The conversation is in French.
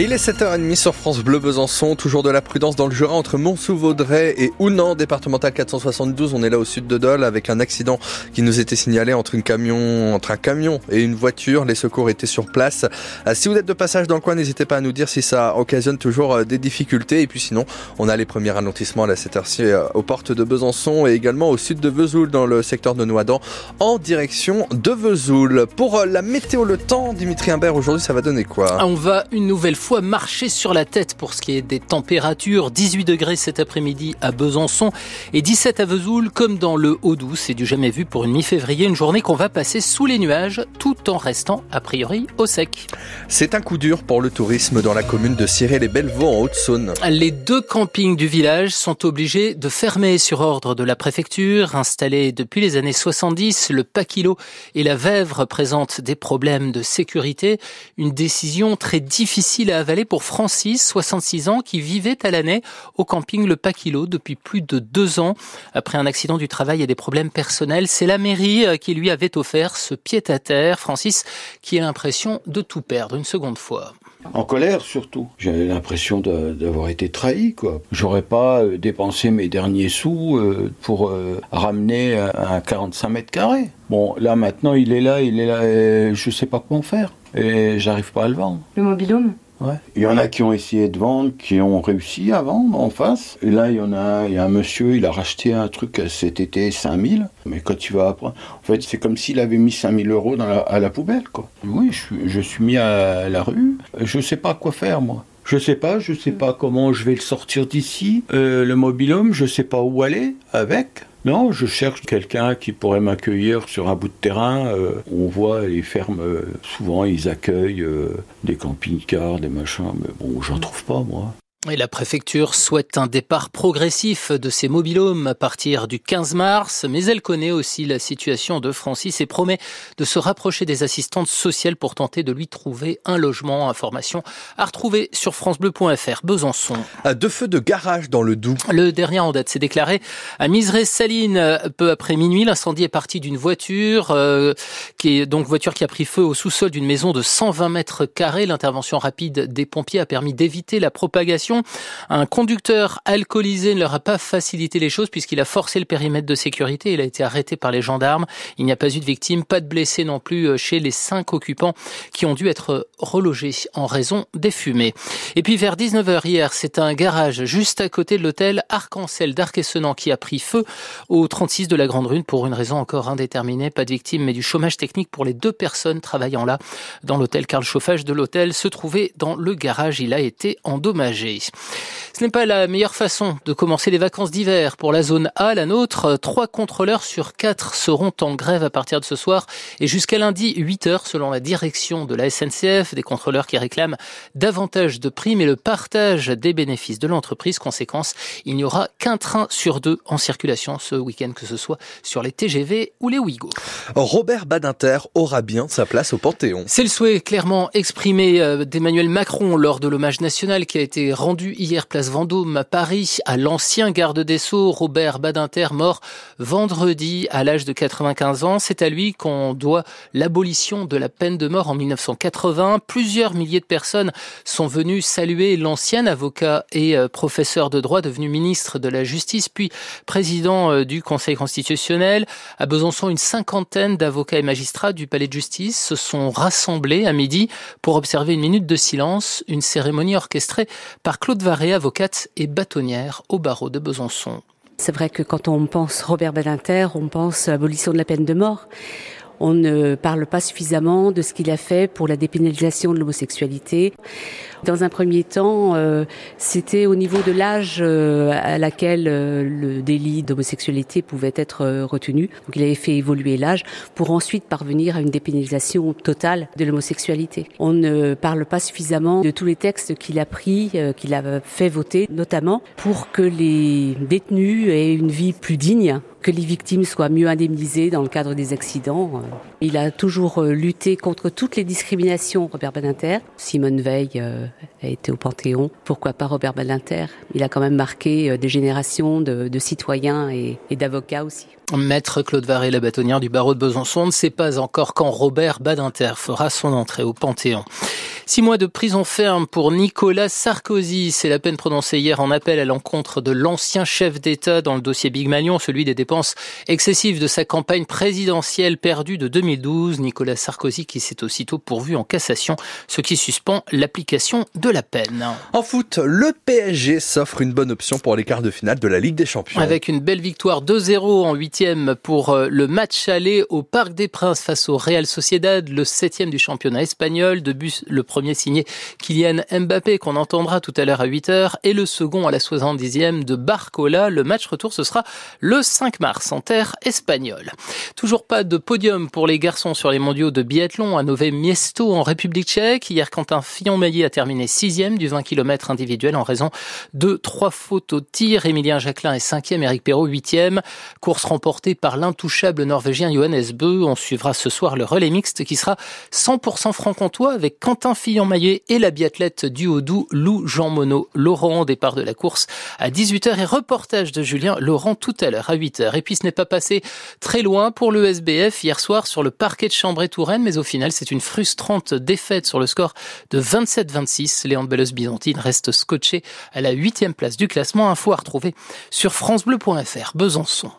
Il est 7h30 sur France Bleu Besançon, toujours de la prudence dans le Jura entre Mont-sous-Vaudrey et Ounan, départemental 472. On est là au sud de Dole avec un accident qui nous était signalé entre, une camion, entre un camion et une voiture. Les secours étaient sur place. Euh, si vous êtes de passage dans le coin, n'hésitez pas à nous dire si ça occasionne toujours euh, des difficultés. Et puis sinon, on a les premiers ralentissements à cette heure-ci euh, aux portes de Besançon et également au sud de Vesoul dans le secteur de Noadan en direction de Vesoul. Pour la météo, le temps, Dimitri Imbert, aujourd'hui, ça va donner quoi? On va une nouvelle fois marcher sur la tête pour ce qui est des températures. 18 degrés cet après-midi à Besançon et 17 à Vesoul, comme dans le Haut-Doubs. C'est du jamais vu pour une mi-février, une journée qu'on va passer sous les nuages tout en restant a priori au sec. C'est un coup dur pour le tourisme dans la commune de Ciré-les-Bellevaux en Haute-Saône. Les deux campings du village sont obligés de fermer sur ordre de la préfecture. Installés depuis les années 70, le Paquilo et la Vèvre présentent des problèmes de sécurité. Une décision très difficile à avaler pour Francis, 66 ans, qui vivait à l'année au camping Le Paquilo depuis plus de deux ans. Après un accident du travail et des problèmes personnels, c'est la mairie euh, qui lui avait offert ce pied-à-terre. Francis qui a l'impression de tout perdre une seconde fois. En colère surtout. J'avais l'impression d'avoir été trahi, quoi. J'aurais pas euh, dépensé mes derniers sous euh, pour ramener un 45 mètres carrés. Bon, là maintenant, il est là, il est là, et je sais pas comment faire. Et j'arrive pas à le vendre. Le mobilhome? Il y en a qui ont essayé de vendre, qui ont réussi à vendre en face. Là, il y en a, il y a un monsieur, il a racheté un truc cet été 5000. Mais quand tu vas apprendre, en fait, c'est comme s'il avait mis 5000 euros à la poubelle, quoi. Oui, je, je suis mis à la rue. Je sais pas quoi faire, moi. Je sais pas, je sais pas comment je vais le sortir d'ici. Euh, le mobilhome, je sais pas où aller avec. Non, je cherche quelqu'un qui pourrait m'accueillir sur un bout de terrain. Euh, on voit les fermes, euh, souvent ils accueillent des camping-cars, des machins, mais bon, j'en trouve pas moi. Et la préfecture souhaite un départ progressif de ces mobilhomes à partir du 15 mars, mais elle connaît aussi la situation de Francis et promet de se rapprocher des assistantes sociales pour tenter de lui trouver un logement. Information à retrouver sur francebleu.fr. Besançon. À deux feux de garage dans le Doubs. Le dernier en date s'est déclaré à Miseré-Saline peu après minuit. L'incendie est parti d'une voiture, euh, qui est donc voiture qui a pris feu au sous-sol d'une maison de 120 mètres carrés. L'intervention rapide des pompiers a permis d'éviter la propagation un conducteur alcoolisé ne leur a pas facilité les choses puisqu'il a forcé le périmètre de sécurité. Il a été arrêté par les gendarmes. Il n'y a pas eu de victimes, pas de blessés non plus euh, chez les cinq occupants qui ont dû être relogés en raison des fumées. Et puis vers 19h hier, c'est un garage juste à côté de l'hôtel Arc-en-Ciel d'Arc-et-Senans qui a pris feu au 36 de la Grande Rune pour une raison encore indéterminée. Pas de victimes, mais du chômage technique pour les deux personnes travaillant là dans l'hôtel car le chauffage de l'hôtel se trouvait dans le garage. Il a été endommagé. Ce n'est pas la meilleure façon de commencer les vacances d'hiver. Pour la zone A, la nôtre, trois contrôleurs sur quatre seront en grève à partir de ce soir et jusqu'à lundi 8 heures selon la direction de la SNCF, des contrôleurs qui réclament davantage de primes et le partage des bénéfices de l'entreprise. Conséquence, il n'y aura qu'un train sur deux en circulation ce week-end, que ce soit sur les TGV ou les Ouigo. Robert Badinter aura bien sa place au Panthéon. C'est le souhait clairement exprimé euh, d'Emmanuel Macron lors de l'hommage national qui a été rendu hier place Vendôme à Paris à l'ancien garde des Sceaux Robert Badinter mort vendredi à l'âge de 95 ans. C'est à lui qu'on doit l'abolition de la peine de mort en 1980. Plusieurs milliers de personnes sont venues saluer l'ancien avocat et euh, professeur de droit devenu ministre de la Justice puis président euh, du Conseil constitutionnel. À Besançon, une cinquantaine d'avocats et magistrats du Palais de Justice se sont rassemblés à midi pour observer une minute de silence, une cérémonie orchestrée par Claude Varé, avocate et bâtonnière au barreau de Besançon. C'est vrai que quand on pense Robert Badinter, on pense à l'abolition de la peine de mort. On ne parle pas suffisamment de ce qu'il a fait pour la dépénalisation de l'homosexualité. Dans un premier temps, euh, c'était au niveau de l'âge euh, à laquelle euh, le délit d'homosexualité pouvait être retenu. Donc il avait fait évoluer l'âge pour ensuite parvenir à une dépénalisation totale de l'homosexualité. On ne parle pas suffisamment de tous les textes qu'il a pris, qu'il a fait voter, notamment pour que les détenus aient une vie plus digne que les victimes soient mieux indemnisées dans le cadre des accidents. Il a toujours lutté contre toutes les discriminations, Robert Badinter. Simone Veil a été au Panthéon. Pourquoi pas Robert Badinter? Il a quand même marqué euh, des générations de, citoyens et d'avocats aussi. Maître Claude Varé, la bâtonnière du barreau de Besançon, ne sait pas encore quand Robert Badinter fera son entrée au Panthéon. Six mois de prison ferme pour Nicolas Sarkozy. C'est la peine prononcée hier en appel à l'encontre de l'ancien chef d'État dans le dossier Big Malion, celui des dépenses excessives de sa campagne présidentielle perdue de 2012. Nicolas Sarkozy qui s'est aussitôt pourvu en cassation, ce qui suspend l'application de la peine. En foot, le PSG s'offre une bonne option pour les quarts de finale de la Ligue des Champions. Avec une belle victoire 2-0 en huitième pour euh, le match aller au Parc des Princes face au Real Sociedad, le septième du championnat espagnol. De but, le premier signé Kylian Mbappé qu'on entendra tout à l'heure à 8h et le second à la 70e de Barcola. Le match retour ce sera le 5 mars en terre espagnole. Toujours pas de podium pour les garçons sur les mondiaux de biathlon à Nové Miesto en République tchèque. Hier, Quentin Fillon-Maillet a terminé sixième du 20 km individuel en raison de trois fautes au tir. Émilien Jacquelin est cinquième, Eric Perrault huitième. Course remportée par l'intouchable norvégien Johannes Bö. On suivra ce soir le relais mixte qui sera 100% franc-comtois avec Quentin Fillon Fillon-Maillet et la biathlète du Haut-Doubs, Lou Jean Monod. Laurent, départ de la course à 18h et reportage de Julien Laurent tout à l'heure à 8h. Et puis ce n'est pas passé très loin pour le SBF hier soir sur le parquet de Chambray-Touraine, mais au final c'est une frustrante défaite sur le score de 27-26. Les handballeuses byzantines restent scotchées à la huitième place du classement. Info à retrouver sur francebleu.fr. Besançon.